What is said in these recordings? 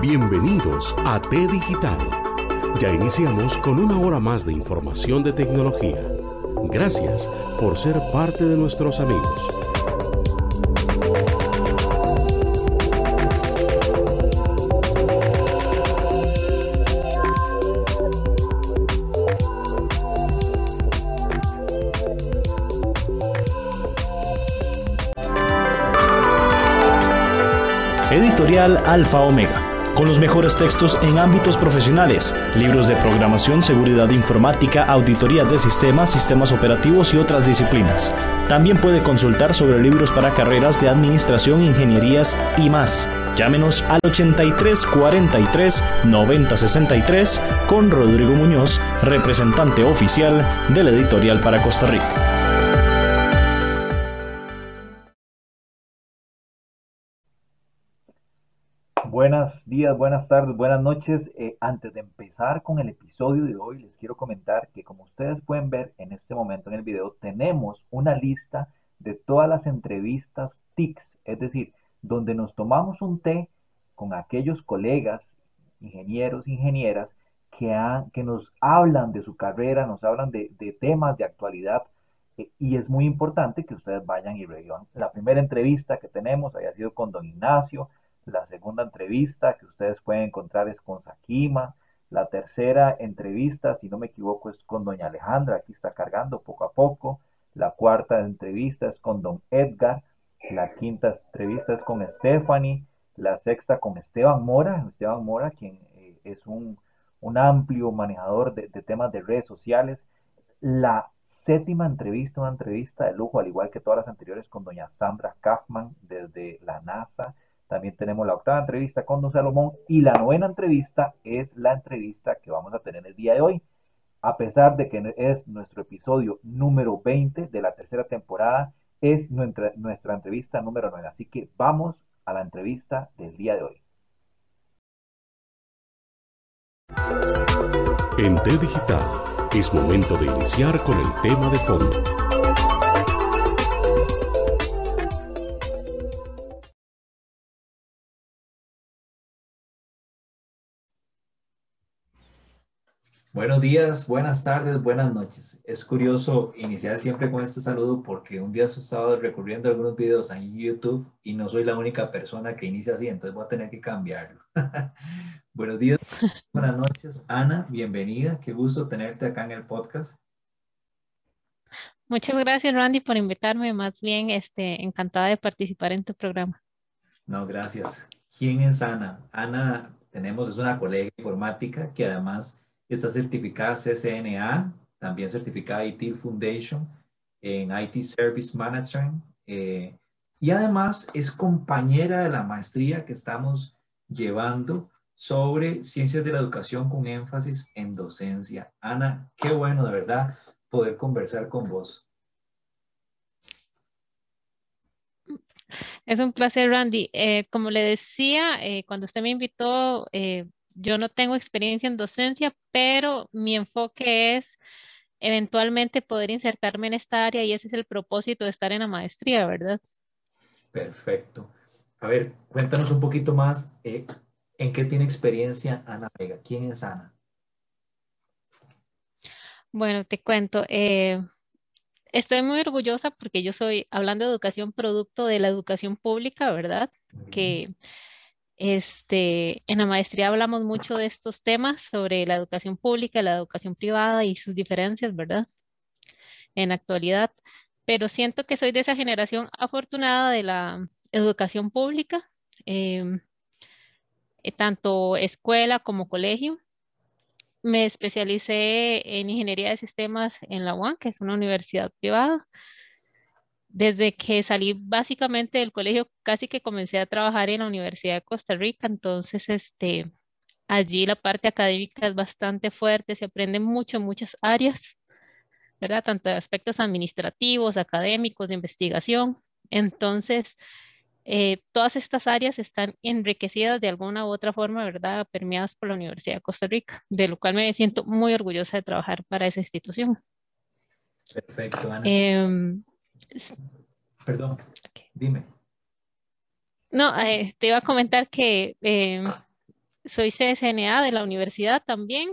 Bienvenidos a T Digital. Ya iniciamos con una hora más de información de tecnología. Gracias por ser parte de nuestros amigos. Editorial Alfa Omega con los mejores textos en ámbitos profesionales, libros de programación, seguridad informática, auditoría de sistemas, sistemas operativos y otras disciplinas. También puede consultar sobre libros para carreras de administración, ingenierías y más. Llámenos al 83 43 90 63 con Rodrigo Muñoz, representante oficial de la editorial para Costa Rica. Buenas tardes, buenas noches. Eh, antes de empezar con el episodio de hoy, les quiero comentar que como ustedes pueden ver en este momento en el video, tenemos una lista de todas las entrevistas TICS, es decir, donde nos tomamos un té con aquellos colegas, ingenieros, ingenieras, que, nos hablan de su carrera, nos hablan de, temas de actualidad eh, y es muy importante que ustedes vayan y revivan. La primera entrevista que tenemos haya sido con don Ignacio, la segunda entrevista que ustedes pueden encontrar es con Sakima. La tercera entrevista, si no me equivoco, es con doña Alejandra. Aquí está cargando poco a poco. La cuarta entrevista es con don Edgar. La quinta entrevista es con Stephanie. La sexta con Esteban Mora. Esteban Mora, quien eh, es un, amplio manejador de, de temas de redes sociales. La séptima entrevista, una entrevista de lujo, al igual que todas las anteriores, con doña Sandra Kaufman desde la NASA. También tenemos la octava entrevista con Don Salomón y la novena entrevista es la entrevista que vamos a tener el día de hoy. A pesar de que es nuestro episodio número 20 de la tercera temporada, es nuestra, nuestra entrevista número 9. Así que vamos a la entrevista del día de hoy. En T Digital es momento de iniciar con el tema de fondo. Buenos días, buenas tardes, buenas noches. Es curioso iniciar siempre con este saludo porque un día he estado recorriendo algunos videos en YouTube y no soy la única persona que inicia así, entonces voy a tener que cambiarlo. Buenos días, buenas noches. Ana, bienvenida. Qué gusto tenerte acá en el podcast. Muchas gracias, Randy, por invitarme. Más bien, este, encantada de participar en tu programa. No, gracias. ¿Quién es Ana? Ana, tenemos, es una colega informática que además Está certificada CCNA, también certificada ITIL Foundation en IT Service Management. Eh, y además es compañera de la maestría que estamos llevando sobre ciencias de la educación con énfasis en docencia. Ana, qué bueno de verdad poder conversar con vos. Es un placer, Randy. Eh, como le decía, eh, cuando usted me invitó, yo no tengo experiencia en docencia, pero mi enfoque es eventualmente poder insertarme en esta área y ese es el propósito de estar en la maestría, ¿verdad? Perfecto. A ver, cuéntanos un poquito más eh, en qué tiene experiencia Ana Vega. ¿Quién es Ana? Bueno, te cuento. Eh, estoy muy orgullosa porque yo soy, hablando de educación, producto de la educación pública, ¿verdad? Que este, en la maestría hablamos mucho de estos temas sobre la educación pública, la educación privada y sus diferencias, ¿verdad? En la actualidad, pero siento que soy de esa generación afortunada de la educación pública, em, eh, tanto escuela como colegio. Me especialicé en ingeniería de sistemas en la UAN, que es una universidad privada desde que salí básicamente del colegio, casi que comencé a trabajar en la Universidad de Costa Rica, entonces este, allí la parte académica es bastante fuerte, se aprende mucho en muchas áreas, ¿verdad? Tanto de aspectos administrativos, académicos, de investigación. Entonces, eh, todas estas áreas están enriquecidas de alguna u otra forma, ¿verdad? Permeadas por la Universidad de Costa Rica, de lo cual me siento muy orgullosa de trabajar para esa institución. Perfecto, Ana. Em, Perdón, dime. No, eh, te iba a comentar que eh, soy CSNA de la universidad también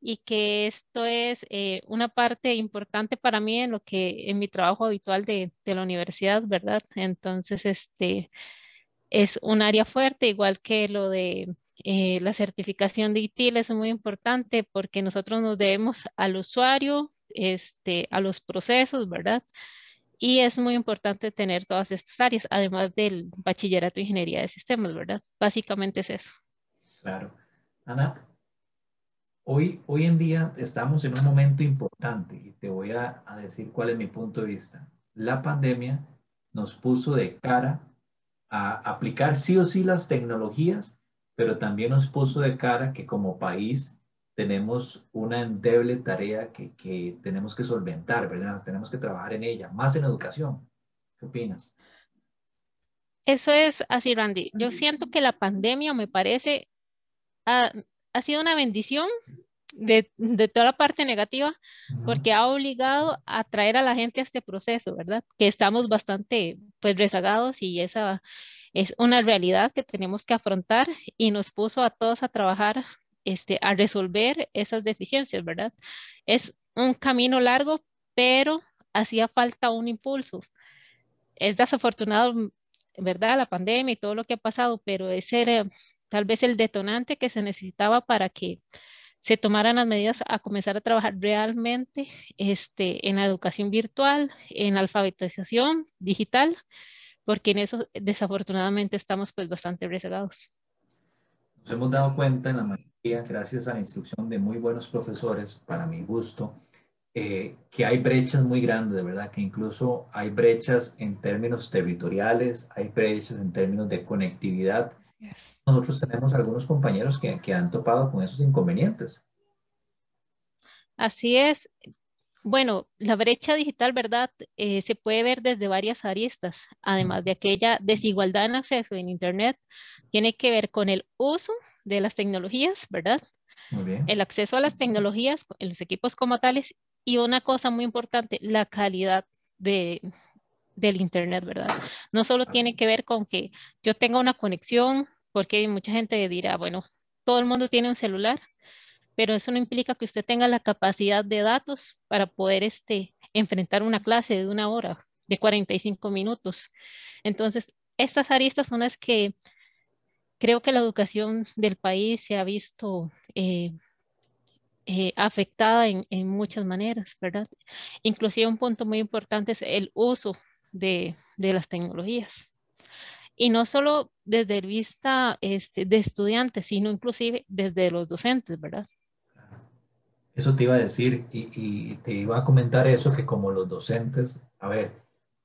y que esto es eh, una parte importante para mí en lo que en mi trabajo habitual de, de, la universidad, ¿verdad? Entonces, este es un área fuerte, igual que lo de eh, la certificación de ITIL es muy importante porque nosotros nos debemos al usuario, este, a los procesos, ¿verdad? Y es muy importante tener todas estas áreas, además del bachillerato de ingeniería de sistemas, ¿verdad? Básicamente es eso. Claro. Ana, hoy, hoy en día estamos en un momento importante y te voy a, a decir cuál es mi punto de vista. La pandemia nos puso de cara a aplicar sí o sí las tecnologías pero también nos puso de cara que como país tenemos una endeble tarea que, que, tenemos que solventar, ¿verdad? Tenemos que trabajar en ella, más en educación. ¿Qué opinas? Eso es así, Randy. Yo siento que la pandemia, me parece, ha, ha sido una bendición de, de, toda la parte negativa, porque ha obligado a traer a la gente a este proceso, ¿verdad? Que estamos bastante, pues, rezagados y esa es una realidad que tenemos que afrontar y nos puso a todos a trabajar este, a resolver esas deficiencias, ¿verdad? Es un camino largo, pero hacía falta un impulso. Es desafortunado, ¿verdad? La pandemia y todo lo que ha pasado, pero ese era tal vez el detonante que se necesitaba para que se tomaran las medidas a comenzar a trabajar realmente este, en la educación virtual, en la alfabetización digital porque en eso desafortunadamente estamos pues bastante rezagados. Nos hemos dado cuenta en la mayoría, gracias a la instrucción de muy buenos profesores, para mi gusto, eh, que hay brechas muy grandes, de verdad, que incluso hay brechas en términos territoriales, hay brechas en términos de conectividad. Nosotros tenemos algunos compañeros que, que han topado con esos inconvenientes. Así es, bueno, la brecha digital, ¿verdad? Eh, se puede ver desde varias aristas, además de aquella desigualdad en acceso en Internet, tiene que ver con el uso de las tecnologías, ¿verdad? Muy bien. El acceso a las tecnologías, en los equipos como tales, y una cosa muy importante, la calidad de, del Internet, ¿verdad? No solo tiene que ver con que yo tenga una conexión, porque mucha gente dirá, bueno, todo el mundo tiene un celular, pero eso no implica que usted tenga la capacidad de datos para poder este, enfrentar una clase de una hora, de 45 minutos. Entonces, estas aristas son las que creo que la educación del país se ha visto eh, eh, afectada en, muchas maneras, ¿verdad? Inclusive un punto muy importante es el uso de, las tecnologías. Y no solo desde el vista este, de estudiantes, sino inclusive desde los docentes, ¿verdad? Eso te iba a decir y, te iba a comentar eso, que como los docentes, a ver,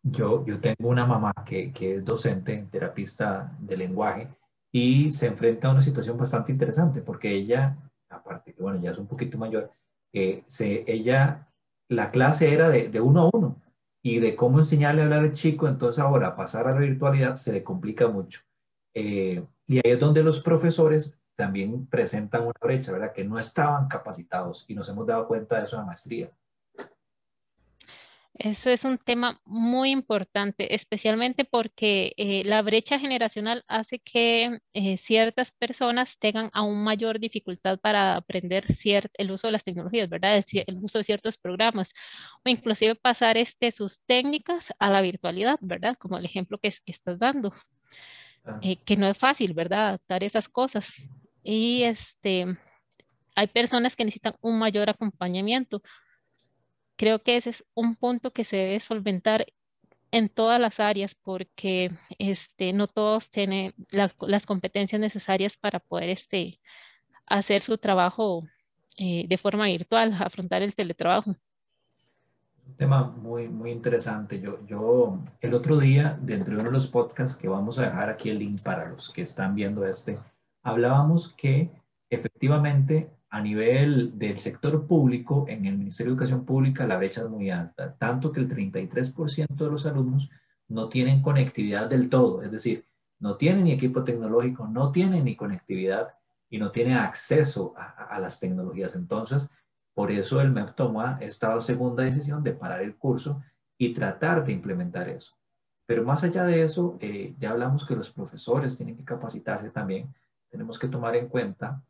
yo, yo tengo una mamá que, que es docente, terapista de lenguaje, y se enfrenta a una situación bastante interesante, porque ella, aparte que bueno, ya es un poquito mayor, eh, se, ella, la clase era de, uno a uno, y de cómo enseñarle a hablar al chico, entonces ahora pasar a la virtualidad se le complica mucho. Eh, y ahí es donde los profesores también presentan una brecha, ¿verdad? Que no estaban capacitados y nos hemos dado cuenta de eso en la maestría. Eso es un tema muy importante, especialmente porque eh, la brecha generacional hace que eh, ciertas personas tengan aún mayor dificultad para aprender el uso de las tecnologías, ¿verdad? El uso de ciertos programas o inclusive pasar este, sus técnicas a la virtualidad, ¿verdad? Como el ejemplo que, estás dando, eh, que no es fácil, ¿verdad? Adaptar esas cosas y este, hay personas que necesitan un mayor acompañamiento. Creo que ese es un punto que se debe solventar en todas las áreas porque este, no todos tienen las competencias necesarias para poder este, hacer su trabajo eh, de forma virtual, afrontar el teletrabajo. Un tema muy, muy interesante. Yo, yo el otro día, dentro de uno de los podcasts que vamos a dejar aquí el link para los que están viendo este, hablábamos que efectivamente a nivel del sector público, en el Ministerio de Educación Pública, la brecha es muy alta, tanto que el 33% de los alumnos no tienen conectividad del todo, es decir, no tienen ni equipo tecnológico, no tienen ni conectividad y no tienen acceso a, las tecnologías. Entonces, por eso el MEP toma esta segunda decisión de parar el curso y tratar de implementar eso. Pero más allá de eso, eh, ya hablamos que los profesores tienen que capacitarse también tenemos que tomar en cuenta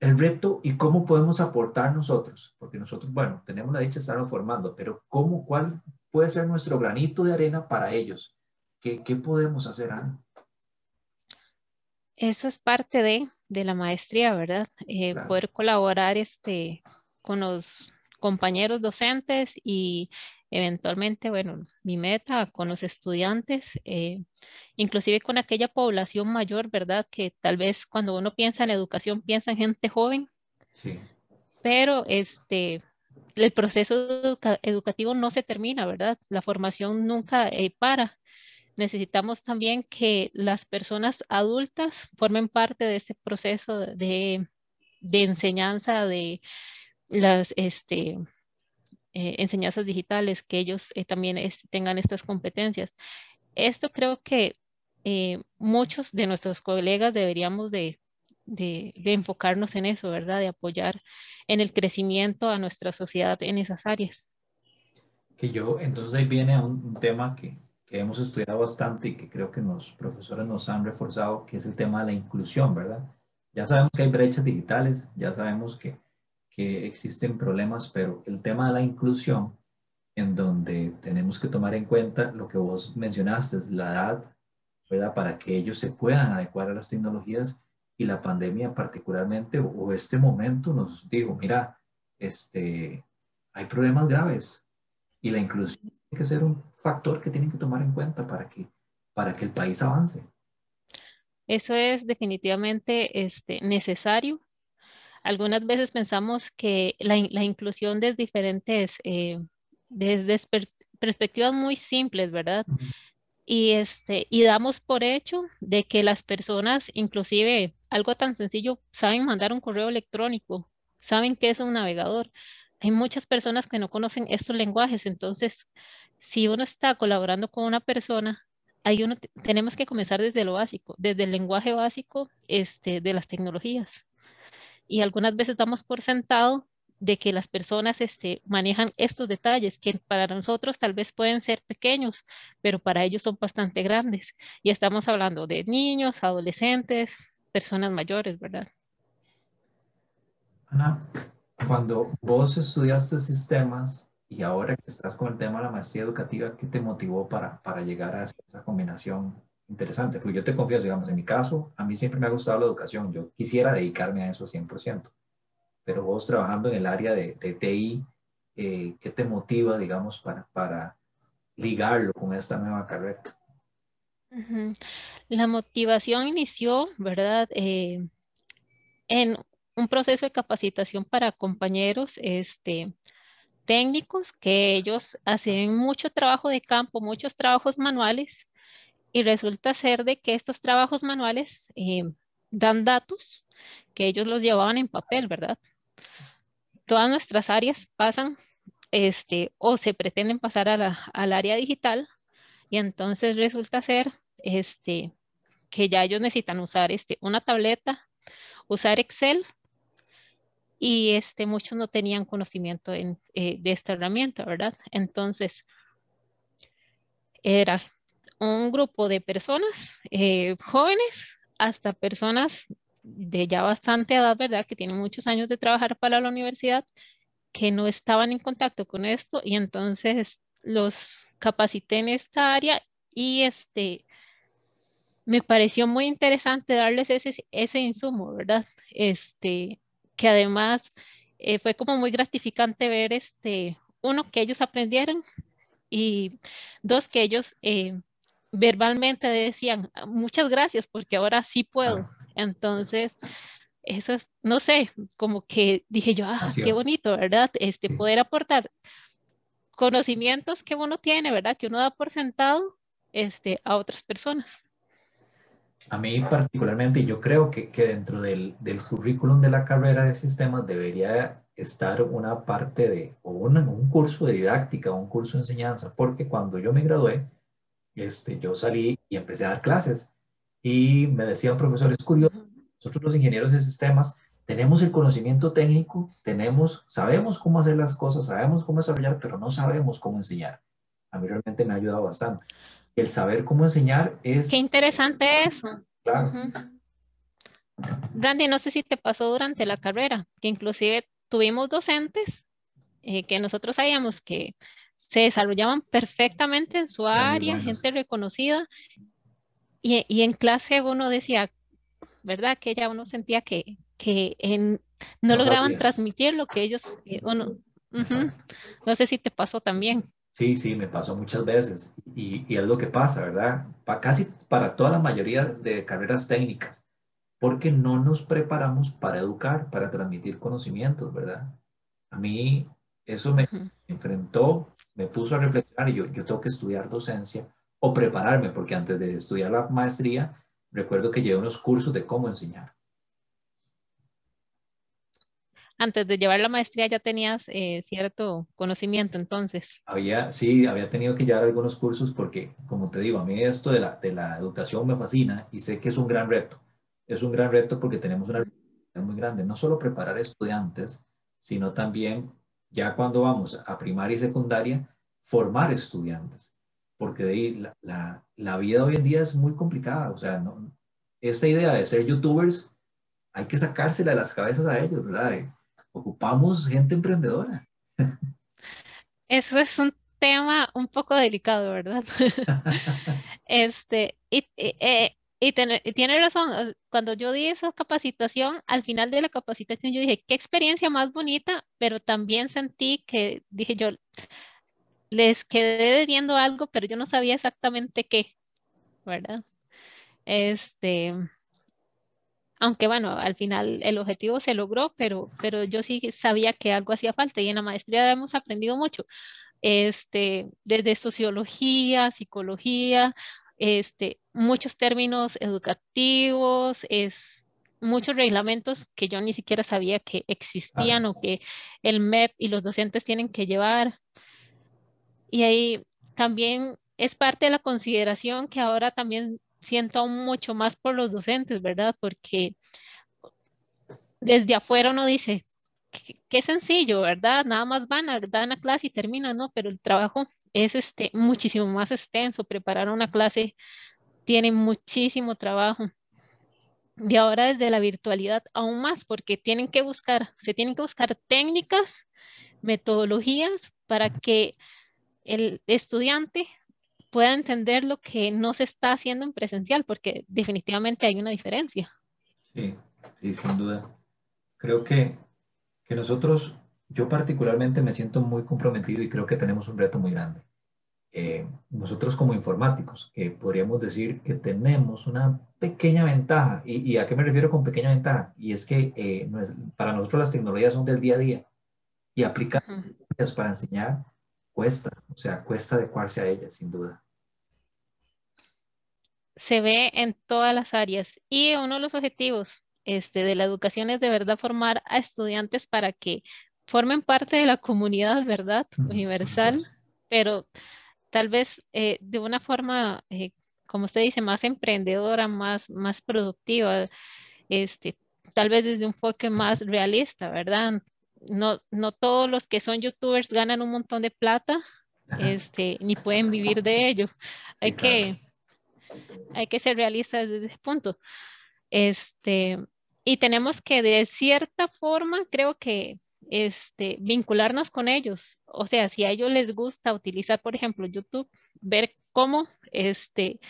el reto y cómo podemos aportar nosotros, porque nosotros, bueno, tenemos la dicha de estarnos formando, pero cómo, cuál puede ser nuestro granito de arena para ellos. ¿Qué, qué podemos hacer, Ana? Eso es parte de, de la maestría, ¿verdad? Eh, poder colaborar este, con los compañeros docentes y eventualmente, bueno, mi meta con los estudiantes, eh, inclusive con aquella población mayor, ¿verdad? Que tal vez cuando uno piensa en educación piensa en gente joven, sí. pero este, el proceso educativo no se termina, ¿verdad? La formación nunca eh, para. Necesitamos también que las personas adultas formen parte de ese proceso de, de enseñanza de las este, eh, enseñanzas digitales, que ellos eh, también tengan estas competencias. Esto creo que eh, muchos de nuestros colegas deberíamos de, enfocarnos en eso, ¿verdad? De apoyar en el crecimiento a nuestra sociedad en esas áreas. Que yo, entonces ahí viene un, tema que, que, hemos estudiado bastante y que creo que los profesores nos han reforzado, que es el tema de la inclusión, ¿verdad? Ya sabemos que hay brechas digitales, ya sabemos que que existen problemas, pero el tema de la inclusión, en donde tenemos que tomar en cuenta lo que vos mencionaste, la edad. Para que ellos se puedan adecuar a las tecnologías y la pandemia particularmente, o este momento nos dijo, mira, este, hay problemas graves y la inclusión tiene que ser un factor que tienen que tomar en cuenta para que, para que el país avance. Eso es definitivamente este, necesario algunas veces pensamos que la, inclusión desde diferentes, eh, desde perspectivas muy simples, ¿verdad? Y, este, y damos por hecho de que las personas, inclusive algo tan sencillo, saben mandar un correo electrónico, saben qué es un navegador. Hay muchas personas que no conocen estos lenguajes, entonces, si uno está colaborando con una persona, hay uno, tenemos que comenzar desde lo básico, desde el lenguaje básico este, de las tecnologías y algunas veces damos por sentado de que las personas este, manejan estos detalles que para nosotros tal vez pueden ser pequeños, pero para ellos son bastante grandes. Y estamos hablando de niños, adolescentes, personas mayores, ¿verdad? Ana, cuando vos estudiaste sistemas y ahora que estás con el tema de la maestría educativa, ¿qué te motivó para, para llegar a esa combinación interesante, porque yo te confieso, digamos, en mi caso, a mí siempre me ha gustado la educación, yo quisiera dedicarme a eso 100%, pero vos trabajando en el área de, TI, eh, ¿qué te motiva, digamos, para, para ligarlo con esta nueva carrera? La motivación inició, ¿verdad? Eh, en un proceso de capacitación para compañeros este, técnicos que ellos hacen mucho trabajo de campo, muchos trabajos manuales y resulta ser de que estos trabajos manuales eh, dan datos que ellos los llevaban en papel, ¿verdad? Todas nuestras áreas pasan este, o se pretenden pasar a la, al área digital y entonces resulta ser este, que ya ellos necesitan usar este, una tableta, usar Excel y este, muchos no tenían conocimiento en, eh, de esta herramienta, ¿verdad? Entonces, era un grupo de personas eh, jóvenes hasta personas de ya bastante edad, ¿verdad? Que tienen muchos años de trabajar para la universidad, que no estaban en contacto con esto y entonces los capacité en esta área y este me pareció muy interesante darles ese, ese insumo, ¿verdad? Este, que además eh, fue como muy gratificante ver este, uno, que ellos aprendieran y dos, que ellos eh, verbalmente decían, ah, muchas gracias porque ahora sí puedo. Entonces, eso es, no sé, como que dije yo, ah, qué bonito, ¿verdad? Este, poder aportar conocimientos que uno tiene, ¿verdad? Que uno da por sentado este, a otras personas. A mí particularmente, yo creo que, que dentro del, del, currículum de la carrera de sistemas debería estar una parte de, o un curso de didáctica, un curso de enseñanza, porque cuando yo me gradué, este, yo salí y empecé a dar clases y me decía un profesor, es curioso, nosotros los ingenieros de sistemas tenemos el conocimiento técnico, tenemos, sabemos cómo hacer las cosas, sabemos cómo desarrollar, pero no sabemos cómo enseñar. A mí realmente me ha ayudado bastante. El saber cómo enseñar es... Qué interesante eso. Claro. Randy, no sé si te pasó durante la carrera, que inclusive tuvimos docentes eh, que nosotros sabíamos que se desarrollaban perfectamente en su área, gente reconocida, y, y, en clase uno decía, ¿verdad? Que ya uno sentía que, que en, no, lograban transmitir lo que ellos, eh, uno, no. Sé si te pasó también. Sí, sí, me pasó muchas veces. Y, y es lo que pasa, ¿verdad? Pa, casi para toda la mayoría de carreras técnicas, porque no nos preparamos para educar, para transmitir conocimientos, ¿verdad? A mí eso me enfrentó, me puso a reflexionar y yo, yo tengo que estudiar docencia o prepararme, porque antes de estudiar la maestría, recuerdo que llevé unos cursos de cómo enseñar antes de llevar la maestría ya tenías eh, cierto conocimiento entonces. Había, sí, había tenido que llevar algunos cursos porque, como te digo, a mí esto de la, de la educación me fascina y sé que es un gran reto. Es un gran reto porque tenemos una muy grande, no solo preparar estudiantes, sino también, ya cuando vamos a primaria y secundaria, formar estudiantes. Porque de ahí la, la, la vida hoy en día es muy complicada. O sea, no, esta idea de ser youtubers hay que sacársela de las cabezas a ellos, ¿verdad? ocupamos gente emprendedora. Eso es un tema un poco delicado, ¿verdad? este, y, eh, y, tiene razón, cuando yo di esa capacitación, al final de la capacitación yo dije, qué experiencia más bonita, pero también sentí que, dije yo, les quedé debiendo algo, pero yo no sabía exactamente qué, ¿verdad? Este, aunque bueno, al final el objetivo se logró, pero, pero yo sí sabía que algo hacía falta y en la maestría hemos aprendido mucho, este, desde sociología, psicología, este, muchos términos educativos, es, muchos reglamentos que yo ni siquiera sabía que existían o que el MEP y los docentes tienen que llevar. Y ahí también es parte de la consideración que ahora también siento mucho más por los docentes, ¿verdad? Porque desde afuera uno dice, qué, sencillo, ¿verdad? Nada más van a dar una clase y terminan, ¿no? Pero el trabajo es este, muchísimo más extenso. Preparar una clase tiene muchísimo trabajo. Y ahora desde la virtualidad aún más, porque tienen que buscar, se tienen que buscar técnicas, metodologías para que el estudiante pueda entender lo que no se está haciendo en presencial, porque definitivamente hay una diferencia. Sí, sí, sin duda. Creo que, que nosotros, yo particularmente me siento muy comprometido y creo que tenemos un reto muy grande. Eh, nosotros como informáticos, que podríamos decir que tenemos una pequeña ventaja. ¿Y, a qué me refiero con pequeña ventaja? Y es que eh, para nosotros las tecnologías son del día a día y aplicar para enseñar cuesta, o sea, cuesta adecuarse a ella, sin duda. Se ve en todas las áreas y uno de los objetivos este, de la educación es de verdad formar a estudiantes para que formen parte de la comunidad, ¿verdad? Universal, pero tal vez eh, de una forma, eh, como usted dice, más emprendedora, más, más productiva, este, tal vez desde un enfoque más realista, ¿verdad? no, no todos los que son youtubers ganan un montón de plata, este, ni pueden vivir de ello. hay, que, hay que ser realistas desde ese punto. Este, y tenemos que de cierta forma, creo que este, vincularnos con ellos. O sea, si a ellos les gusta utilizar, por ejemplo, YouTube, ver cómo este,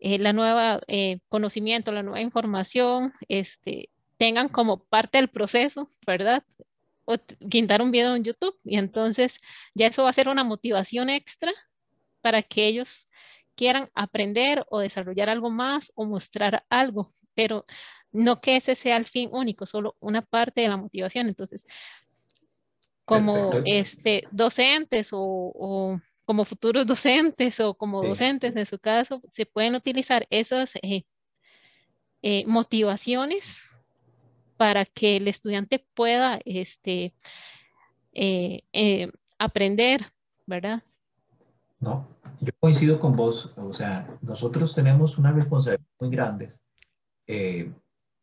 eh, la nueva eh, conocimiento, la nueva información, este, tengan como parte del proceso, ¿verdad? o un video en YouTube y entonces ya eso va a ser una motivación extra para que ellos quieran aprender o desarrollar algo más o mostrar algo, pero no que ese sea el fin único, solo una parte de la motivación. Entonces, como este, docentes o, como futuros docentes o como docentes en su caso, se pueden utilizar esas eh, eh, motivaciones para que el estudiante pueda este, eh, eh, aprender, ¿verdad? No, yo coincido con vos, o sea, nosotros tenemos una responsabilidad muy grande eh,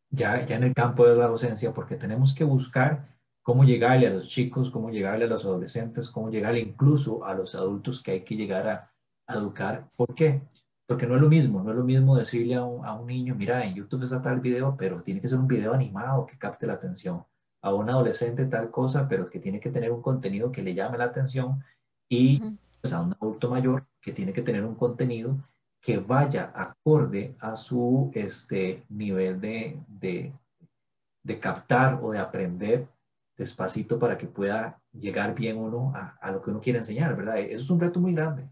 ya, ya en el campo de la docencia porque tenemos que buscar cómo llegarle a los chicos, cómo llegarle a los adolescentes, cómo llegarle incluso a los adultos que hay que llegar a, a educar. ¿Por qué? Porque no es lo mismo, no es lo mismo decirle a un, a un niño, mira, en YouTube está tal video, pero tiene que ser un video animado que capte la atención. A un adolescente tal cosa, pero que tiene que tener un contenido que le llame la atención. Y pues, a un adulto mayor que tiene que tener un contenido que vaya acorde a su este, nivel de, de, de captar o de aprender despacito para que pueda llegar bien uno a, a, lo que uno quiere enseñar, ¿verdad? Eso es un reto muy grande.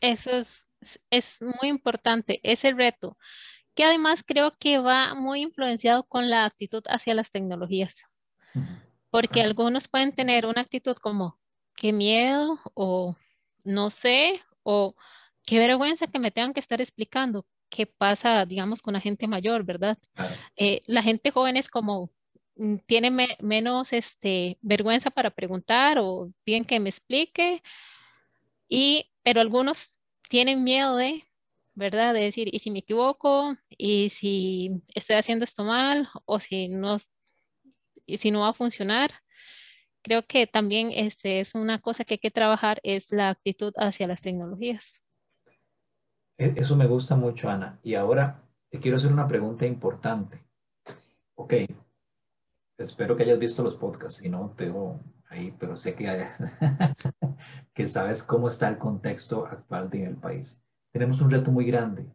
Eso es, es muy importante, ese reto, que además creo que va muy influenciado con la actitud hacia las tecnologías, porque algunos pueden tener una actitud como, qué miedo, o no sé, o qué vergüenza que me tengan que estar explicando qué pasa, digamos, con la gente mayor, ¿verdad? Eh, la gente joven es como, mm, tiene menos este, vergüenza para preguntar o bien que me explique, y, pero algunos tienen miedo de, ¿verdad? De decir, ¿y si me equivoco? ¿Y si estoy haciendo esto mal? ¿O si no, y si no va a funcionar? Creo que también este, es una cosa que hay que trabajar, es la actitud hacia las tecnologías. E, eso me gusta mucho, Ana. Y ahora te quiero hacer una pregunta importante. Ok, espero que hayas visto los podcasts, y no te veo ahí, pero sé que, que sabes cómo está el contexto actual en el país. Tenemos un reto muy grande.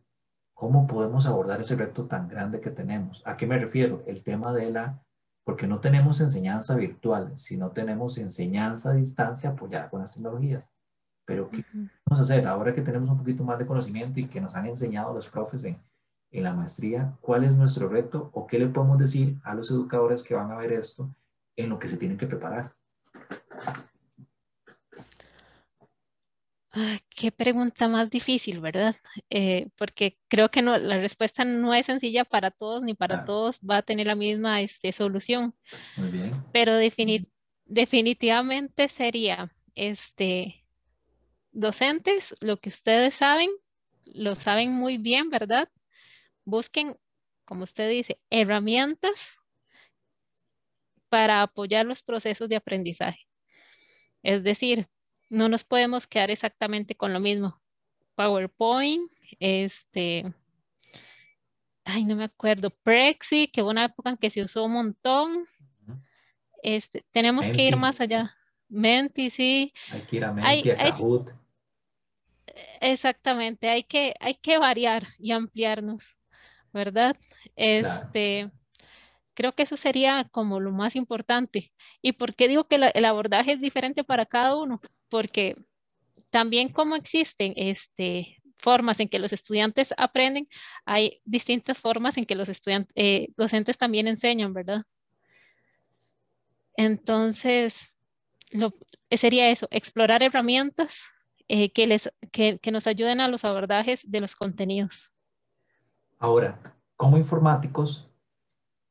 ¿Cómo podemos abordar ese reto tan grande que tenemos? ¿A qué me refiero? El tema de la, porque no tenemos enseñanza virtual, sino tenemos enseñanza a distancia apoyada con las tecnologías. Pero ¿qué vamos a hacer ahora que tenemos un poquito más de conocimiento y que nos han enseñado los profes en, en la maestría? ¿Cuál es nuestro reto o qué le podemos decir a los educadores que van a ver esto en lo que se tienen que preparar? qué pregunta más difícil, ¿verdad? Eh, porque creo que no, la respuesta no es sencilla para todos, ni para todos va a tener la misma este, solución. Muy bien. Pero definitivamente sería, este, docentes, lo que ustedes saben, lo saben muy bien, ¿verdad? Busquen, como usted dice, herramientas para apoyar los procesos de aprendizaje. Es decir, no nos podemos quedar exactamente con lo mismo. PowerPoint, este, ay, no me acuerdo, Prexy, que hubo una época en que se usó un montón. Este, tenemos que ir más allá. Menti, sí. Hay que ir a Menti, a Kahoot. Exactamente, hay que, hay que variar y ampliarnos, ¿verdad? Este, creo que eso sería como lo más importante. ¿Y por qué digo que el abordaje es diferente para cada uno? Porque también como existen este, formas en que los estudiantes aprenden, hay distintas formas en que los estudiantes, eh, docentes también enseñan, ¿verdad? Entonces, lo, sería eso, explorar herramientas eh, que, les, que, que nos ayuden a los abordajes de los contenidos. Ahora, como informáticos,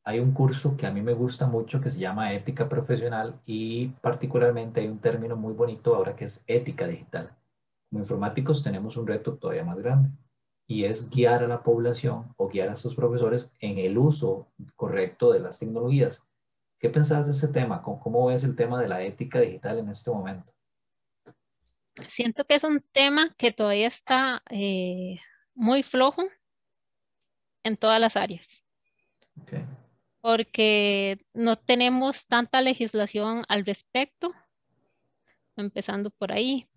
hay un curso que a mí me gusta mucho que se llama ética profesional y particularmente hay un término muy bonito ahora que es ética digital. Como informáticos tenemos un reto todavía más grande y es guiar a la población o guiar a sus profesores en el uso correcto de las tecnologías. ¿Qué pensás de ese tema? ¿Cómo, cómo ves el tema de la ética digital en este momento? Siento que es un tema que todavía está eh, muy flojo en todas las áreas. Porque no tenemos tanta legislación al respecto, empezando por ahí.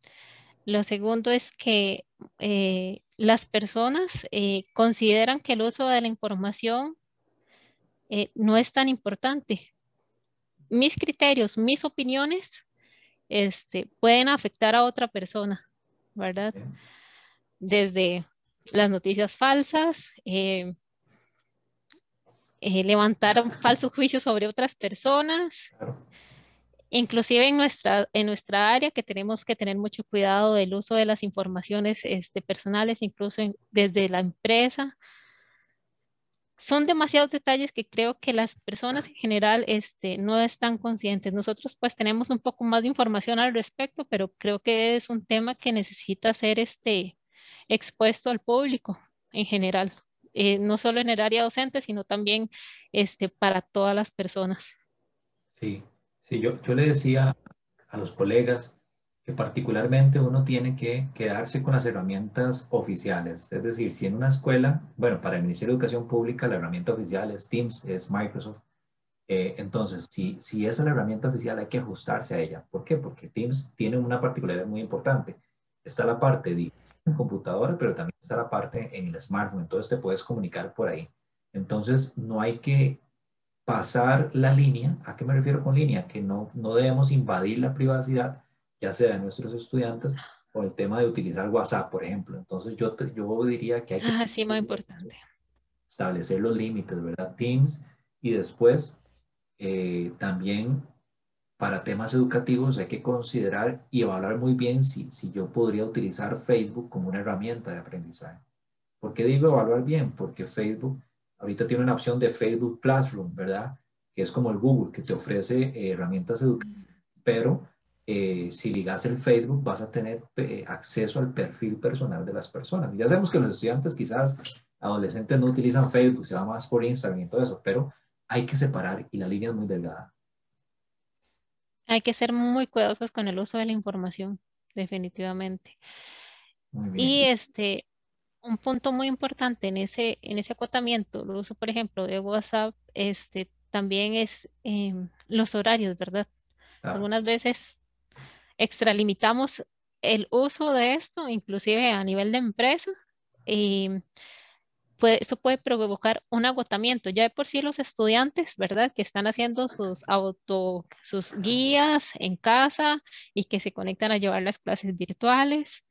Lo segundo es que eh, las personas eh, consideran que el uso de la información no es tan importante. Mis criterios, mis opiniones este, pueden afectar a otra persona, ¿verdad? Desde las noticias falsas, eh, eh, levantar falsos juicios sobre otras personas, inclusive en nuestra, en nuestra área que tenemos que tener mucho cuidado del uso de las informaciones este, personales, incluso desde la empresa, son demasiados detalles que creo que las personas en general este, no están conscientes. Nosotros pues tenemos un poco más de información al respecto, pero creo que es un tema que necesita ser este, expuesto al público en general, eh, no solo en el área docente, sino también este, para todas las personas. Sí, sí, yo, yo le decía a los colegas particularmente uno tiene que quedarse con las herramientas oficiales. Es decir, si en una escuela, bueno, para el Ministerio de Educación Pública la herramienta oficial es Teams, es Microsoft. Eh, entonces, si, si esa es la herramienta oficial, hay que ajustarse a ella. ¿Por qué? Porque Teams tiene una particularidad muy importante. Está la parte de computadora, pero también está la parte en el smartphone. Entonces, te puedes comunicar por ahí. Entonces, no hay que pasar la línea. ¿A qué me refiero con línea? Que no, no debemos invadir la privacidad, ya sea de nuestros estudiantes, o el tema de utilizar WhatsApp, por ejemplo. Entonces, yo, yo diría que hay que... Ah, sí, muy importante. Establecer los límites, ¿verdad? Teams y después eh, también para temas educativos hay que considerar y evaluar muy bien si, si yo podría utilizar Facebook como una herramienta de aprendizaje. ¿Por qué digo evaluar bien? Porque Facebook Ahorita tiene una opción de Facebook Classroom, ¿verdad? Que es como el Google, que te ofrece eh, herramientas educativas, pero eh, si ligas el Facebook vas a tener eh, acceso al perfil personal de las personas. Ya sabemos que los estudiantes quizás adolescentes no utilizan Facebook, se va más por Instagram y todo eso, pero hay que separar y la línea es muy delgada. Hay que ser muy cuidadosos con el uso de la información, definitivamente. Muy bien. Y este, un punto muy importante en ese, en ese acotamiento, el uso, por ejemplo, de WhatsApp, este, también es em, los horarios, ¿verdad? Algunas veces extralimitamos el uso de esto, inclusive a nivel de empresa, y puede, esto puede provocar un agotamiento. Ya de por sí los estudiantes, ¿verdad? Que están haciendo sus auto, sus guías en casa y que se conectan a llevar las clases virtuales,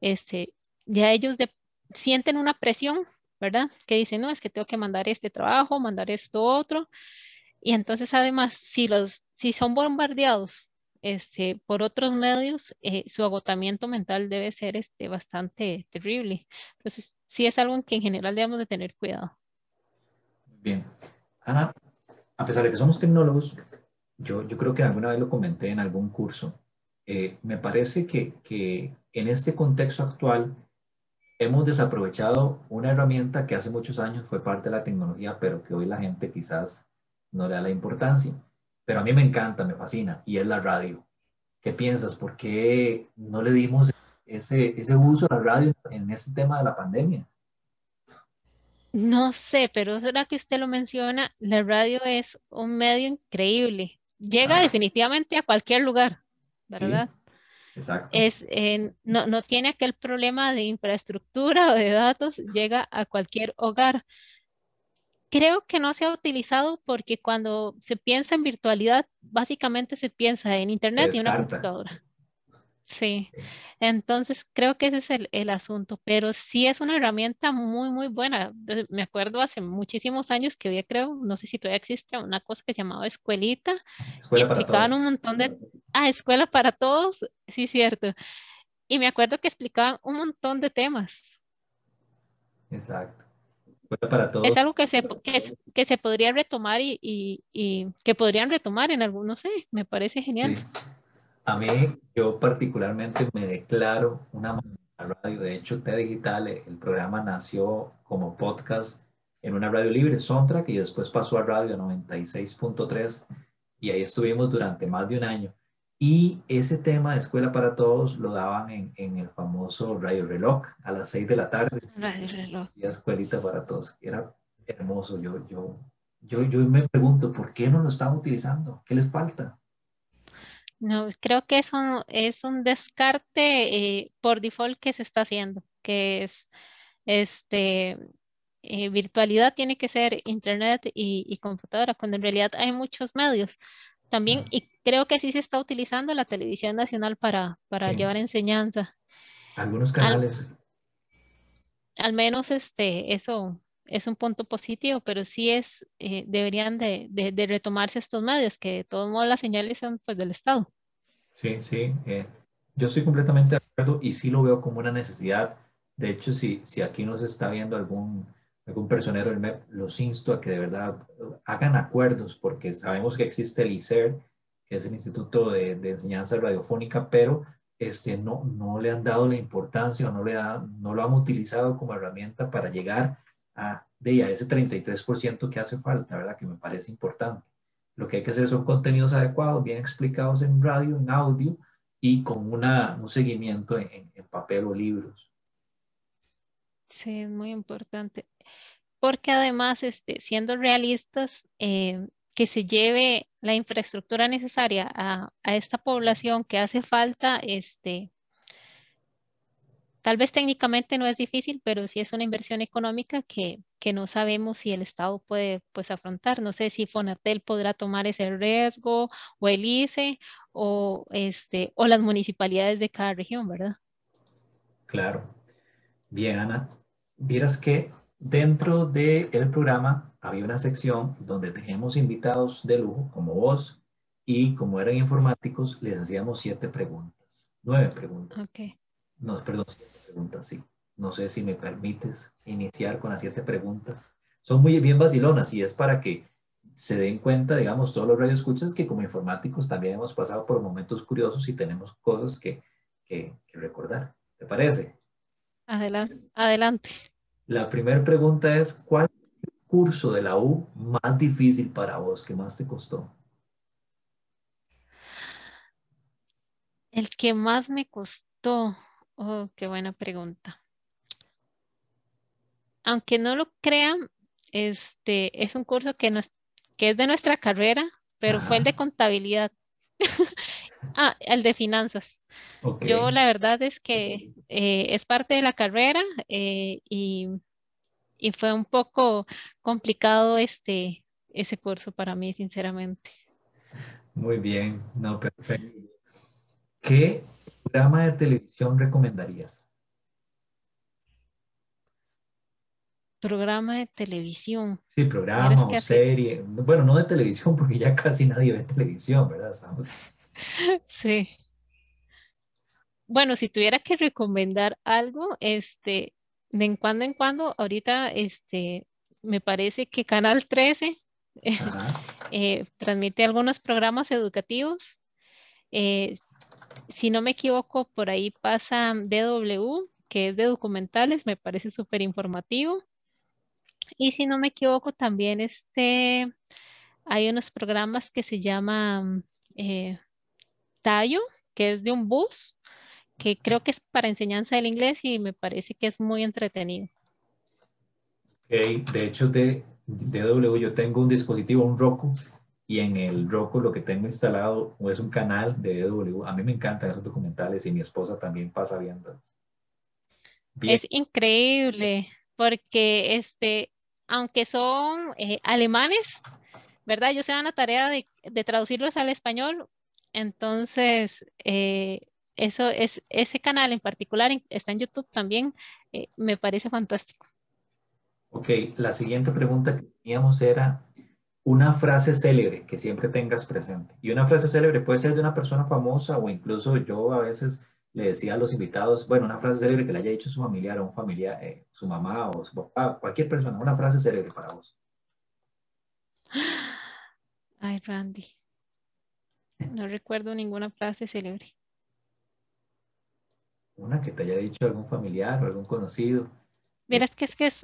este, ya ellos sienten una presión, ¿verdad? Que dicen, no, es que tengo que mandar este trabajo, mandar esto otro. Y entonces, además, si, los, si son bombardeados este, por otros medios, eh, su agotamiento mental debe ser este, bastante terrible. Entonces, sí es algo en que en general debemos de tener cuidado. Bien. Ana, a pesar de que somos tecnólogos, yo, yo creo que alguna vez lo comenté en algún curso, eh, me parece que, que en este contexto actual, hemos desaprovechado una herramienta que hace muchos años fue parte de la tecnología, pero que hoy la gente quizás no le da la importancia. Pero a mí me encanta, me fascina, y es la radio. ¿Qué piensas? ¿Por qué no le dimos ese, ese uso a la radio en este tema de la pandemia? No sé, pero ahora que usted lo menciona, la radio es un medio increíble. Llega ah. definitivamente a cualquier lugar, ¿verdad? Es, no, no tiene aquel problema de infraestructura o de datos, llega a cualquier hogar. Creo que no se ha utilizado porque cuando se piensa en virtualidad, básicamente se piensa en Internet y una computadora. Sí, entonces creo que ese es el, el, asunto, pero sí es una herramienta muy, muy buena. Me acuerdo hace muchísimos años que había, creo, no sé si todavía existe, una cosa que se llamaba Escuelita. Escuela y explicaban un montón de... Ah, Escuela para Todos, sí, cierto. Y me acuerdo que explicaban un montón de temas. Exacto. Para Todos. Es algo que se, que, que se podría retomar y, y, y, que podrían retomar en algún, no sé, me parece genial. Sí. A mí, yo particularmente me declaro una radio. De hecho, T Digital, el programa nació como podcast en una radio libre, Sontra, que después pasó a radio 96.3 y ahí estuvimos durante más de un año. Y ese tema de Escuela para Todos lo daban en, en el famoso Radio Reloj a las 6 de la tarde. Radio Reloj. Y Escuelita para Todos. Era hermoso. Yo, yo, yo, yo me pregunto, ¿por qué no lo están utilizando? ¿Qué les falta? No, creo que es un, es un descarte eh, por default que se está haciendo, que es este eh, virtualidad tiene que ser internet y, computadora, cuando en realidad hay muchos medios. También, y creo que sí se está utilizando la televisión nacional para, para llevar enseñanza. Algunos canales. Al, menos este, eso es un punto positivo, pero sí es, eh, deberían de, de, retomarse estos medios, que de todos modos las señales son pues del Estado. Sí, sí, eh, yo estoy completamente de acuerdo y sí lo veo como una necesidad. De hecho, si, si aquí nos está viendo algún, algún personero del MEP, los insto a que de verdad hagan acuerdos, porque sabemos que existe el ICER, que es el Instituto de, de Enseñanza Radiofónica, pero este, no, no le han dado la importancia o no, le da, no lo han utilizado como herramienta para llegar a, de, a ese 33% que hace falta, ¿verdad? Que me parece importante. Lo que hay que hacer son contenidos adecuados, bien explicados en radio, en audio, y con una, un seguimiento en, papel o libros. Sí, es muy importante. Porque además, este, siendo realistas, eh, que se lleve la infraestructura necesaria a, a, esta población que hace falta, este, Tal vez técnicamente no es difícil, pero sí es una inversión económica que, no sabemos si el Estado puede pues, afrontar. No sé si Fonatel podrá tomar ese riesgo o el ICE o, este, o las municipalidades de cada región, ¿verdad? Claro. Bien, Ana. Vieras que dentro del programa había una sección donde teníamos invitados de lujo como vos y como eran informáticos les hacíamos siete preguntas, nueve preguntas. Okay. No, perdón, siete preguntas, sí. No sé si me permites iniciar con las siete preguntas. Son muy bien vacilonas y es para que se den cuenta, digamos, todos los radioescuchas que como informáticos también hemos pasado por momentos curiosos y tenemos cosas que, que, recordar. ¿Te parece? Adelante. Adelante. La primera pregunta es, ¿cuál curso de la U más difícil para vos, que más te costó? El que más me costó. Oh, qué buena pregunta. Aunque no lo crean, este es un curso que, que es de nuestra carrera, pero fue el de contabilidad. ah, el de finanzas. Yo la verdad es que eh, es parte de la carrera eh, y, y, fue un poco complicado este, ese curso para mí, sinceramente. Muy bien, no, perfecto. ¿Qué programa de televisión recomendarías? Programa de televisión. Sí, programa o serie. Bueno, no de televisión porque ya casi nadie ve televisión, ¿verdad? Estamos... Sí. Bueno, si tuviera que recomendar algo, este, de en cuando en cuando, ahorita, este, me parece que Canal 13 eh, transmite algunos programas educativos. Eh, si no me equivoco, por ahí pasa DW, que es de documentales, me parece súper informativo. Y si no me equivoco, también este, hay unos programas que se llaman eh, Tayo, que es de un bus, que creo que es para enseñanza del inglés y me parece que es muy entretenido. Okay. De hecho, de DW yo tengo un dispositivo, un Roku, y en el Roku lo que tengo instalado es un canal de EW. A mí me encantan esos documentales y mi esposa también pasa viendo. Es increíble porque este, aunque son eh, alemanes, ¿verdad? Ellos se dan la tarea de, traducirlos al español. TeNtonces, eh, eso es, ese canal en particular está en YouTube también, eh, me parece fantástico. Ok, la siguiente pregunta que teníamos era, una frase célebre que siempre tengas presente. Y una frase célebre puede ser de una persona famosa o incluso yo a veces le decía a los invitados, bueno, una frase célebre que le haya dicho su familiar o un familiar, eh, su mamá o su papá, cualquier persona, una frase célebre para vos. Ay, Randy. No recuerdo ninguna frase célebre. Una que te haya dicho algún familiar o algún conocido. Verás que es que es,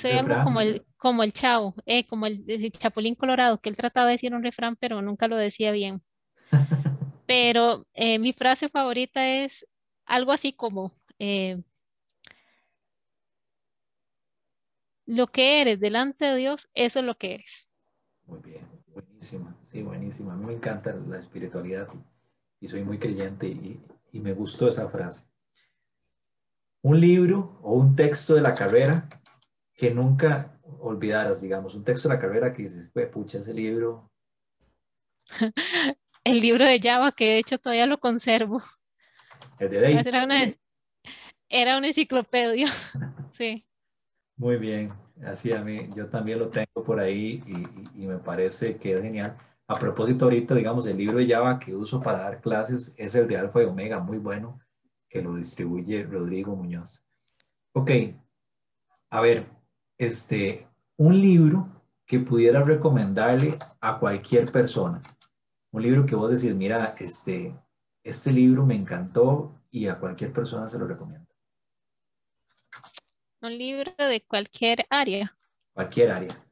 soy algo como el, como el chavo, eh, como el, Chapulín Colorado, que él trataba de decir un refrán, pero nunca lo decía bien. Pero eh, mi frase favorita es algo así como, eh, lo que eres delante de Dios, eso es lo que eres. Muy bien, buenísima, sí, buenísima. A mí me encanta la espiritualidad y soy muy creyente y, y me gustó esa frase un libro o un texto de la carrera que nunca olvidaras, digamos, un texto de la carrera que dices, pucha, ese libro. El libro de Java, que de hecho todavía lo conservo. El de Dave. Era una, era una enciclopedia, sí. Muy bien, así a mí, yo también lo tengo por ahí y, y, me parece que es genial. A propósito, ahorita, digamos, el libro de Java que uso para dar clases es el de Alfa y Omega, muy bueno que lo distribuye Rodrigo Muñoz. Ok, a ver, este, un libro que pudiera recomendarle a cualquier persona. Un libro que vos decís, mira, este, este libro me encantó y a cualquier persona se lo recomiendo. Un libro de cualquier área. Cualquier área.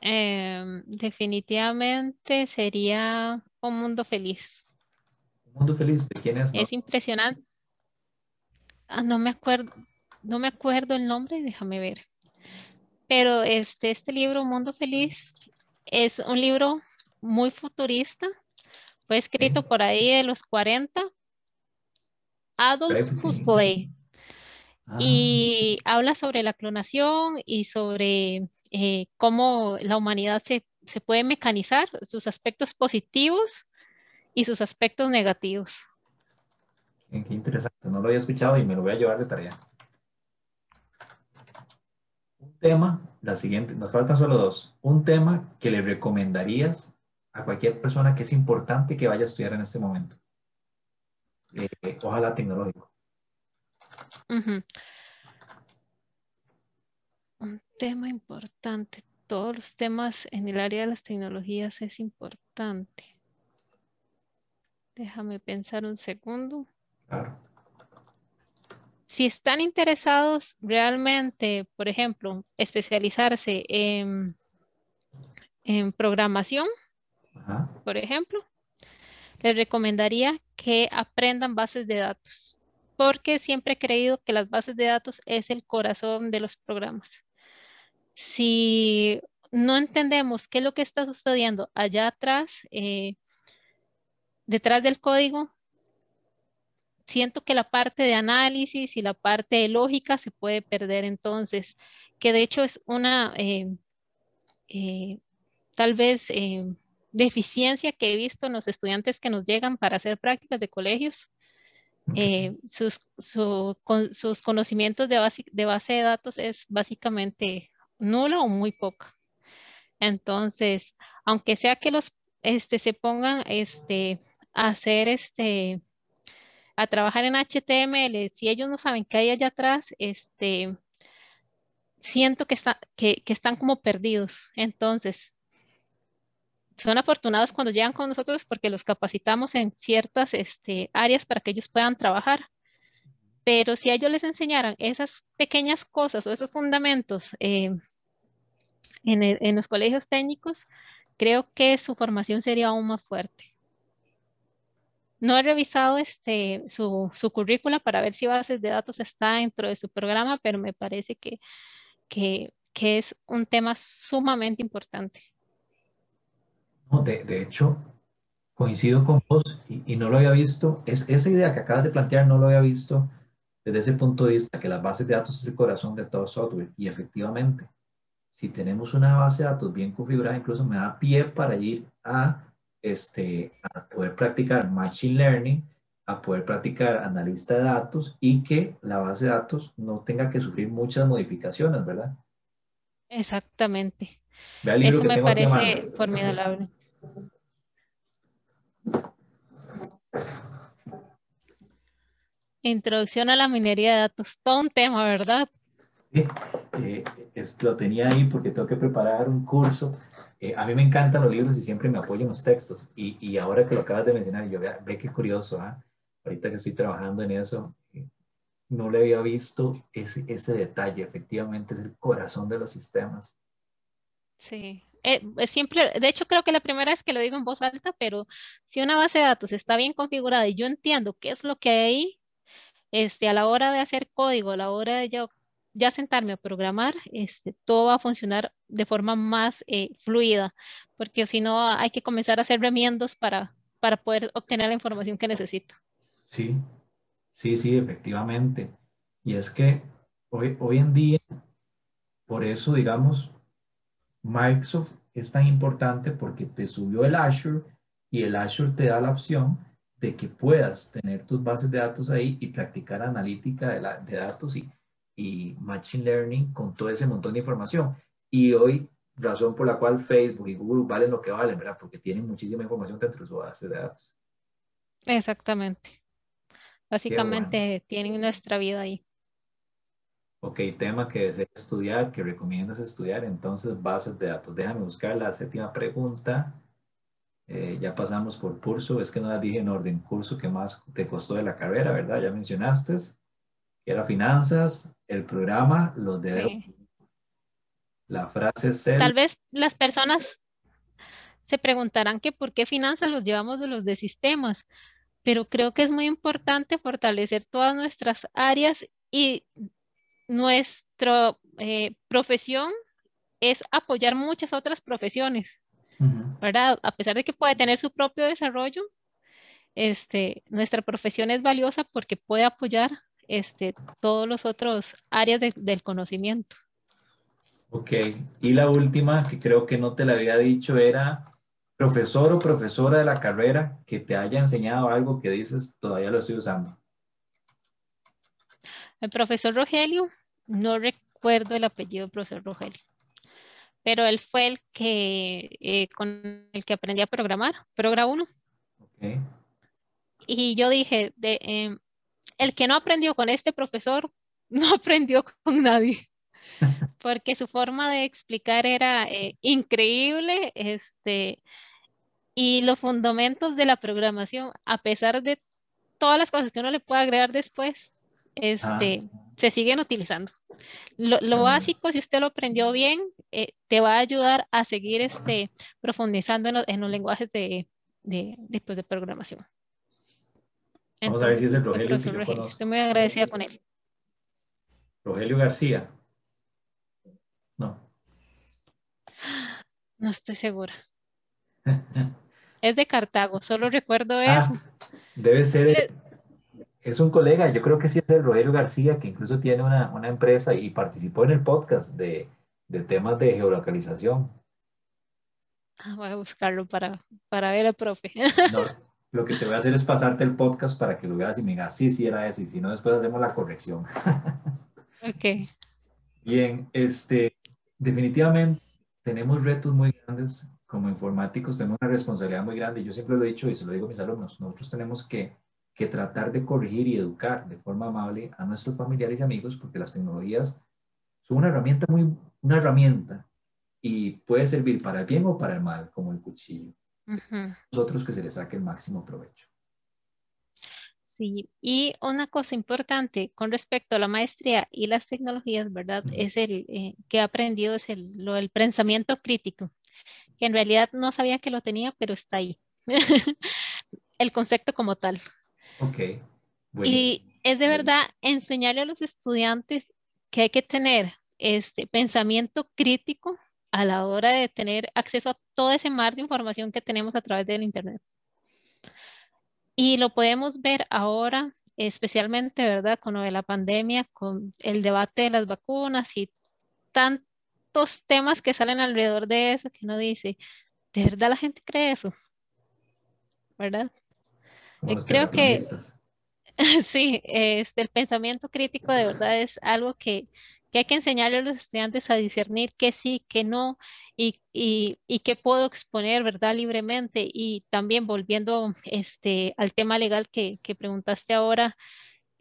Em, definitivamente sería Un Mundo Feliz. Un Mundo Feliz, ¿de quién es? Es impresionante. Ah, no me acuerdo, no me acuerdo el nombre, déjame ver. Pero este, este libro, Mundo Feliz, es un libro muy futurista. Fue escrito por ahí de los 40. Adolf Huxley. Ah. Y habla sobre la clonación y sobre eh, cómo la humanidad se, se puede mecanizar, sus aspectos positivos y sus aspectos negativos. Qué interesante, no lo había escuchado y me lo voy a llevar de tarea. Un tema, la siguiente, nos faltan solo dos. Un tema que le recomendarías a cualquier persona que es importante que vaya a estudiar en este momento. Eh, ojalá tecnológico. Un tema importante. Todos los temas en el área de las tecnologías es importante. Déjame pensar un segundo. Si están interesados realmente, por ejemplo, especializarse en, en programación, por ejemplo, les recomendaría que aprendan bases de datos, porque siempre he creído que las bases de datos es el corazón de los programas. Si no entendemos qué es lo que está sucediendo allá atrás, eh, detrás del código, siento que la parte de análisis y la parte de lógica se puede perder entonces, que de hecho es una eh, eh, tal vez eh, deficiencia que he visto en los estudiantes que nos llegan para hacer prácticas de colegios. sus, sus, conocimientos de base, de base de datos es básicamente nulo o muy poca. Entonces, aunque sea que los este, se pongan este, a hacer este, a trabajar en HTML, si ellos no saben qué hay allá atrás, este, siento que, que, están como perdidos. Entonces, son afortunados cuando llegan con nosotros porque los capacitamos en ciertas este, áreas para que ellos puedan trabajar. Pero si a ellos les enseñaran esas pequeñas cosas o esos fundamentos eh, en, en los colegios técnicos, creo que su formación sería aún más fuerte. No he revisado este, su, su currícula para ver si bases de datos está dentro de su programa, pero me parece que, que, que es un tema sumamente importante. No, de, de, hecho, coincido con vos y, y, no lo había visto. Es, esa idea que acabas de plantear no lo había visto desde ese punto de vista, que las bases de datos es el corazón de todo software. Y efectivamente, si tenemos una base de datos bien configurada, incluso me da pie para ir a este, a poder practicar Machine Learning, a poder practicar analista de datos y que la base de datos no tenga que sufrir muchas modificaciones, ¿verdad? Exactamente. Eso me parece formidable. Introducción a la minería de datos, todo un tema, ¿verdad? Sí, eh, lo tenía ahí porque tengo que preparar un curso eh, a mí me encantan los libros y siempre me apoyo en los textos. Y, y ahora que lo acabas de mencionar, yo ve, ve qué curioso, ¿ah? ahorita que estoy trabajando en eso, eh, no le había visto ese, ese detalle. Efectivamente, es el corazón de los sistemas. Sí, eh, siempre, de hecho creo que la primera vez que lo digo en voz alta, pero si una base de datos está bien configurada y yo entiendo qué es lo que hay este, a la hora de hacer código, a la hora de yo ya sentarme a programar, este, todo va a funcionar de forma más eh, fluida, porque si no hay que comenzar a hacer remiendos para, para poder obtener la información que necesito. Sí, sí, sí, efectivamente. Y es que hoy, hoy en día, por eso, digamos, Microsoft es tan importante porque te subió el Azure y el Azure te da la opción de que puedas tener tus bases de datos ahí y practicar analítica de, la, de datos y y Machine Learning con todo ese montón de información. Y hoy, razón por la cual Facebook y Google valen lo que valen, ¿verdad? Porque tienen muchísima información dentro de su base de datos. Exactamente. Básicamente tienen nuestra vida ahí. Ok, tema que deseas estudiar, que recomiendas estudiar, entonces bases de datos. Déjame buscar la séptima pregunta. Eh, ya pasamos por curso, es que no la dije en orden, curso que más te costó de la carrera, ¿verdad? Ya mencionaste era finanzas, el programa, los de la frase Tal vez las personas, se preguntarán que por qué finanzas los llevamos de los de sistemas, pero creo que es muy importante fortalecer todas nuestras áreas y nuestra eh, profesión es apoyar muchas otras profesiones, ¿verdad? A pesar de que puede tener su propio desarrollo, este, nuestra profesión es valiosa porque puede apoyar este, todos los otros áreas del conocimiento. Ok, y la última que creo que no te la había dicho era profesor o profesora de la carrera que te haya enseñado algo que dices todavía lo estoy usando. El profesor Rogelio, no recuerdo el apellido del profesor Rogelio, pero él fue el que eh, con el que aprendí a programar, Programa 1. Okay. Y yo dije, de, em, el que no aprendió con este profesor, no aprendió con nadie, porque su forma de explicar era eh, increíble, este, y los fundamentos de la programación, a pesar de todas las cosas que uno le puede agregar después, este, se siguen utilizando. Lo, básico, si usted lo aprendió bien, eh, te va a ayudar a seguir este, profundizando en, los lenguajes de, de, de, pues, de programación. Vamos a ver si es el Rogelio Estoy muy agradecida con él. Rogelio García. No. No estoy segura. es de Cartago, solo recuerdo ah, eso. Debe ser, es un colega, yo creo que sí es el Rogelio García, que incluso tiene una, empresa y participó en el podcast de, temas de geolocalización. Ah, voy a buscarlo para, para ver al profe. No, lo que te voy a hacer es pasarte el podcast para que lo veas y me digas, sí, sí era ese, y si no, después hacemos la corrección. ok. Bien, este, definitivamente tenemos retos muy grandes como informáticos, tenemos una responsabilidad muy grande. Yo siempre lo he dicho y se lo digo a mis alumnos, nosotros tenemos que, que tratar de corregir y educar de forma amable a nuestros familiares y amigos porque las tecnologías son una herramienta muy, una herramienta y puede servir para el bien o para el mal, como el cuchillo nosotros que se le saque el máximo provecho. Sí, y una cosa importante con respecto a la maestría y las tecnologías, ¿verdad? Es el eh, que he aprendido, es el, lo del pensamiento crítico, que en realidad no sabía que lo tenía, pero está ahí. el concepto como tal. Ok. Y es de verdad enseñarle a los estudiantes que hay que tener este pensamiento crítico a la hora de tener acceso a todo ese mar de información que tenemos a través del Internet. Y lo podemos ver ahora, especialmente, ¿verdad? Con lo de la pandemia, con el debate de las vacunas y tantos temas que salen alrededor de eso que uno dice, ¿de verdad la gente cree eso? ¿Verdad? Eh, creo que sí, este, el pensamiento crítico de verdad es algo que, que hay que enseñarle a los estudiantes a discernir qué sí, qué no y, y, qué puedo exponer, ¿verdad? Libremente. Y también volviendo este, al tema legal que, que preguntaste ahora,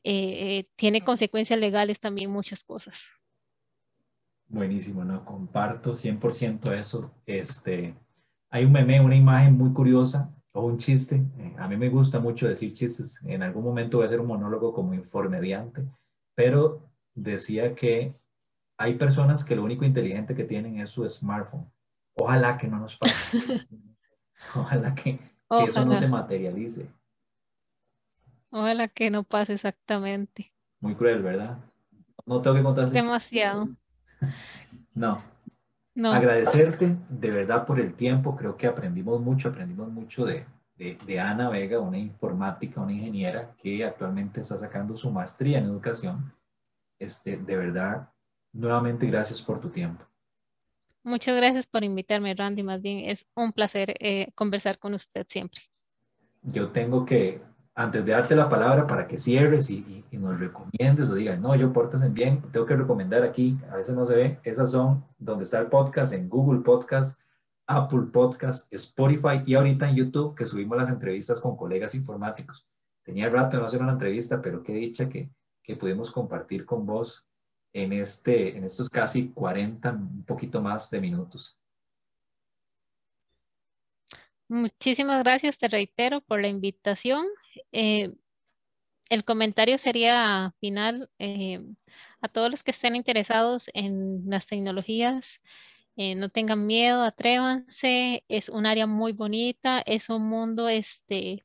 eh, tiene consecuencias legales también muchas cosas. Buenísimo, ¿no? Comparto 100% eso. Este, hay un meme, una imagen muy curiosa o un chiste. Eh, a mí me gusta mucho decir chistes. En algún momento voy a hacer un monólogo como informediante, pero decía que hay personas que lo único inteligente que tienen es su smartphone. Ojalá que no nos pase. Ojalá que, eso no se materialice. Ojalá que no pase exactamente. Muy cruel, ¿verdad? No tengo que contar. Demasiado. no. no. Agradecerte de verdad por el tiempo. Creo que aprendimos mucho, aprendimos mucho de, de, de Ana Vega, una informática, una ingeniera que actualmente está sacando su maestría en educación este, de verdad, nuevamente gracias por tu tiempo. Muchas gracias por invitarme, Randy. Más bien es un placer eh, conversar con usted siempre. Yo tengo que, antes de darte la palabra para que cierres y, nos recomiendes o digas, no, yo en bien, tengo que recomendar aquí, a veces no se ve, esas son donde está el podcast, en Google Podcast, Apple Podcast, Spotify y ahorita en YouTube que subimos las entrevistas con colegas informáticos. Tenía rato de no hacer una entrevista, pero qué dicha que, que pudimos compartir con vos en, este, en estos casi 40, un poquito más de minutos. Muchísimas gracias, te reitero, por la invitación. Eh, el comentario sería final eh, a todos los que estén interesados en las tecnologías, eh, no tengan miedo, atrévanse, es un área muy bonita, es un mundo este,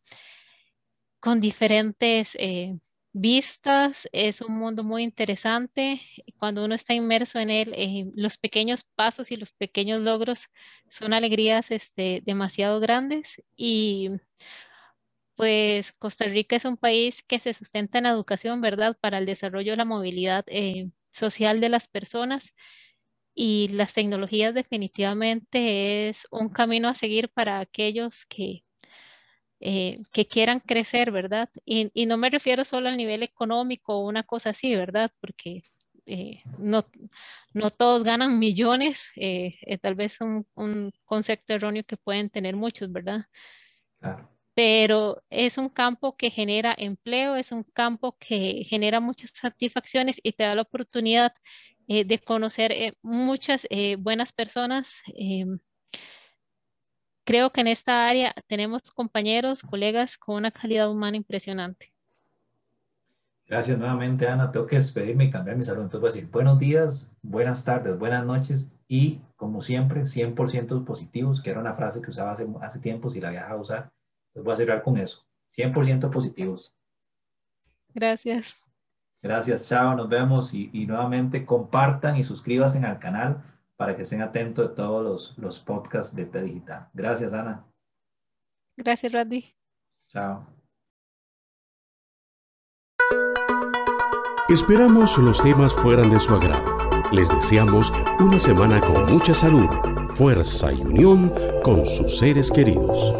con diferentes eh, vistas, es un mundo muy interesante. Cuando uno está inmerso en él, eh, los pequeños pasos y los pequeños logros son alegrías este, demasiado grandes y pues Costa Rica es un país que se sustenta en educación, ¿verdad? Para el desarrollo de la movilidad eh, social de las personas y las tecnologías definitivamente es un camino a seguir para aquellos que eh, que quieran crecer, ¿verdad? Y, no me refiero solo al nivel económico o una cosa así, ¿verdad? Porque eh, no, no todos ganan millones, eh, tal vez un, un, concepto erróneo que pueden tener muchos, ¿verdad? Claro. Pero es un campo que genera empleo, es un campo que genera muchas satisfacciones y te da la oportunidad de conocer muchas buenas personas em, creo que en esta área tenemos compañeros, colegas con una calidad humana impresionante. Gracias nuevamente, Ana. Tengo que despedirme y cambiar mi saludo. Entonces voy a decir buenos días, buenas tardes, buenas noches y, como siempre, 100% positivos, que era una frase que usaba hace, hace tiempo, si la había dejado usar. Entonces voy a cerrar con eso. 100% positivos. Gracias. Gracias, chao, nos vemos y, y nuevamente compartan y suscríbanse al canal para que estén atentos de todos los, los podcasts de T Digital. Gracias, Ana. Gracias, Randy. Chao. Esperamos los temas fueran de su agrado. Les deseamos una semana con mucha salud, fuerza y unión con sus seres queridos.